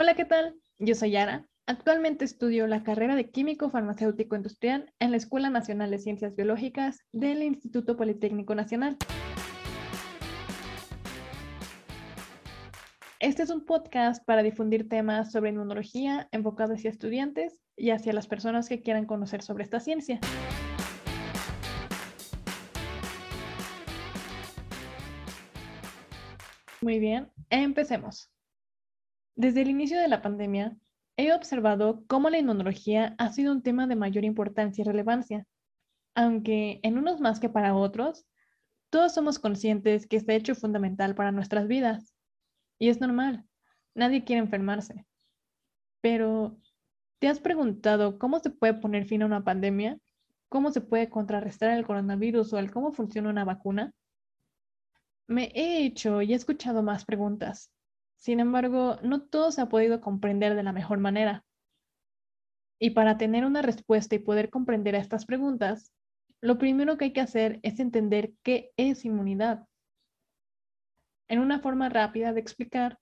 Hola, ¿qué tal? Yo soy Yara. Actualmente estudio la carrera de Químico Farmacéutico Industrial en la Escuela Nacional de Ciencias Biológicas del Instituto Politécnico Nacional. Este es un podcast para difundir temas sobre inmunología enfocados hacia estudiantes y hacia las personas que quieran conocer sobre esta ciencia. Muy bien, empecemos. Desde el inicio de la pandemia, he observado cómo la inmunología ha sido un tema de mayor importancia y relevancia, aunque en unos más que para otros, todos somos conscientes que está hecho fundamental para nuestras vidas. Y es normal, nadie quiere enfermarse. Pero, ¿te has preguntado cómo se puede poner fin a una pandemia? ¿Cómo se puede contrarrestar el coronavirus o el cómo funciona una vacuna? Me he hecho y he escuchado más preguntas. Sin embargo, no todo se ha podido comprender de la mejor manera. Y para tener una respuesta y poder comprender a estas preguntas, lo primero que hay que hacer es entender qué es inmunidad. En una forma rápida de explicar,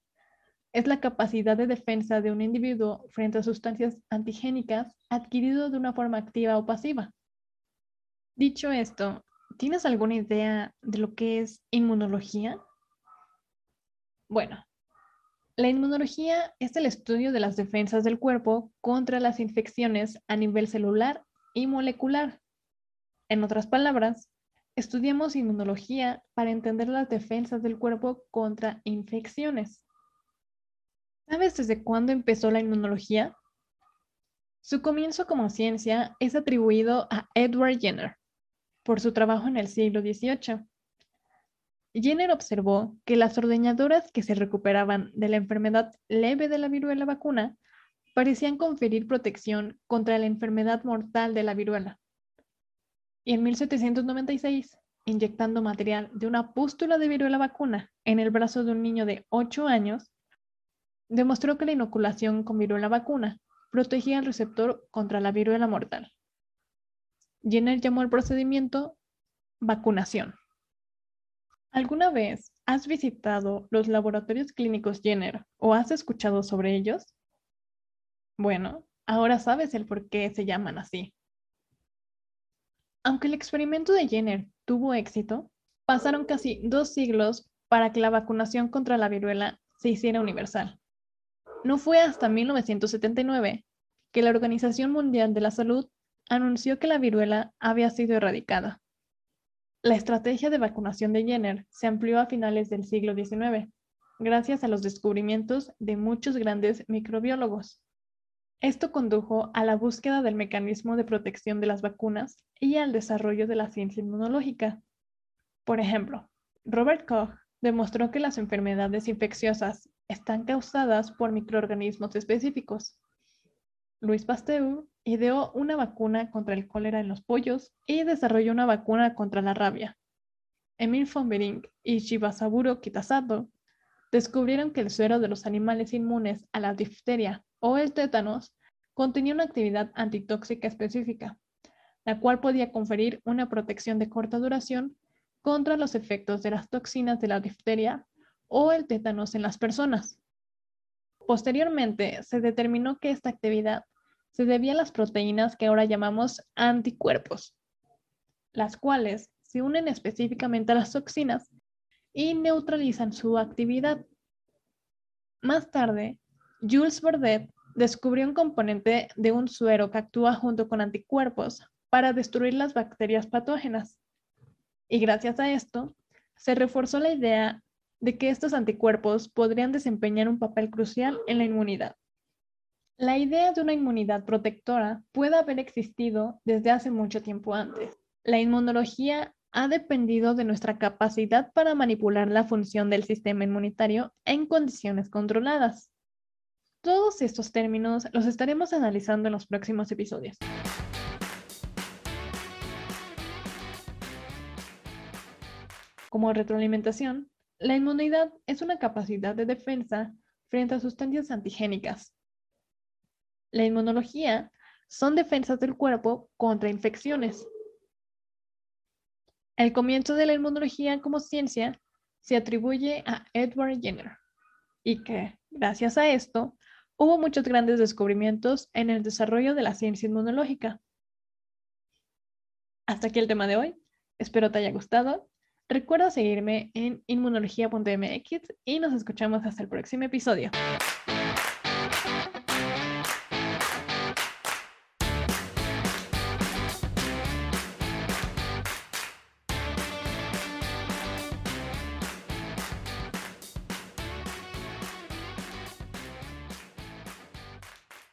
es la capacidad de defensa de un individuo frente a sustancias antigénicas adquirido de una forma activa o pasiva. Dicho esto, ¿Tienes alguna idea de lo que es inmunología? Bueno, la inmunología es el estudio de las defensas del cuerpo contra las infecciones a nivel celular y molecular. En otras palabras, estudiamos inmunología para entender las defensas del cuerpo contra infecciones. ¿Sabes desde cuándo empezó la inmunología? Su comienzo como ciencia es atribuido a Edward Jenner, por su trabajo en el siglo XVIII. Jenner observó que las ordeñadoras que se recuperaban de la enfermedad leve de la viruela vacuna parecían conferir protección contra la enfermedad mortal de la viruela. Y en 1796, inyectando material de una pústula de viruela vacuna en el brazo de un niño de 8 años, demostró que la inoculación con viruela vacuna protegía al receptor contra la viruela mortal. Jenner llamó al procedimiento vacunación. ¿Alguna vez has visitado los laboratorios clínicos Jenner o has escuchado sobre ellos? Bueno, ahora sabes el por qué se llaman así. Aunque el experimento de Jenner tuvo éxito, pasaron casi dos siglos para que la vacunación contra la viruela se hiciera universal. No fue hasta 1979 que la Organización Mundial de la Salud anunció que la viruela había sido erradicada. La estrategia de vacunación de Jenner se amplió a finales del siglo XIX, gracias a los descubrimientos de muchos grandes microbiólogos. Esto condujo a la búsqueda del mecanismo de protección de las vacunas y al desarrollo de la ciencia inmunológica. Por ejemplo, Robert Koch demostró que las enfermedades infecciosas están causadas por microorganismos específicos. Luis Pasteur ideó una vacuna contra el cólera en los pollos y desarrolló una vacuna contra la rabia. Emil von Behring y Shibasaburo Kitasato descubrieron que el suero de los animales inmunes a la difteria o el tétanos contenía una actividad antitóxica específica, la cual podía conferir una protección de corta duración contra los efectos de las toxinas de la difteria o el tétanos en las personas. Posteriormente, se determinó que esta actividad se debía a las proteínas que ahora llamamos anticuerpos, las cuales se unen específicamente a las toxinas y neutralizan su actividad. Más tarde, Jules Bordet descubrió un componente de un suero que actúa junto con anticuerpos para destruir las bacterias patógenas. Y gracias a esto, se reforzó la idea de que estos anticuerpos podrían desempeñar un papel crucial en la inmunidad. La idea de una inmunidad protectora puede haber existido desde hace mucho tiempo antes. La inmunología ha dependido de nuestra capacidad para manipular la función del sistema inmunitario en condiciones controladas. Todos estos términos los estaremos analizando en los próximos episodios. Como retroalimentación, la inmunidad es una capacidad de defensa frente a sustancias antigénicas, la inmunología son defensas del cuerpo contra infecciones. El comienzo de la inmunología como ciencia se atribuye a Edward Jenner y que, gracias a esto, hubo muchos grandes descubrimientos en el desarrollo de la ciencia inmunológica. Hasta aquí el tema de hoy. Espero te haya gustado. Recuerda seguirme en inmunología.mx y nos escuchamos hasta el próximo episodio.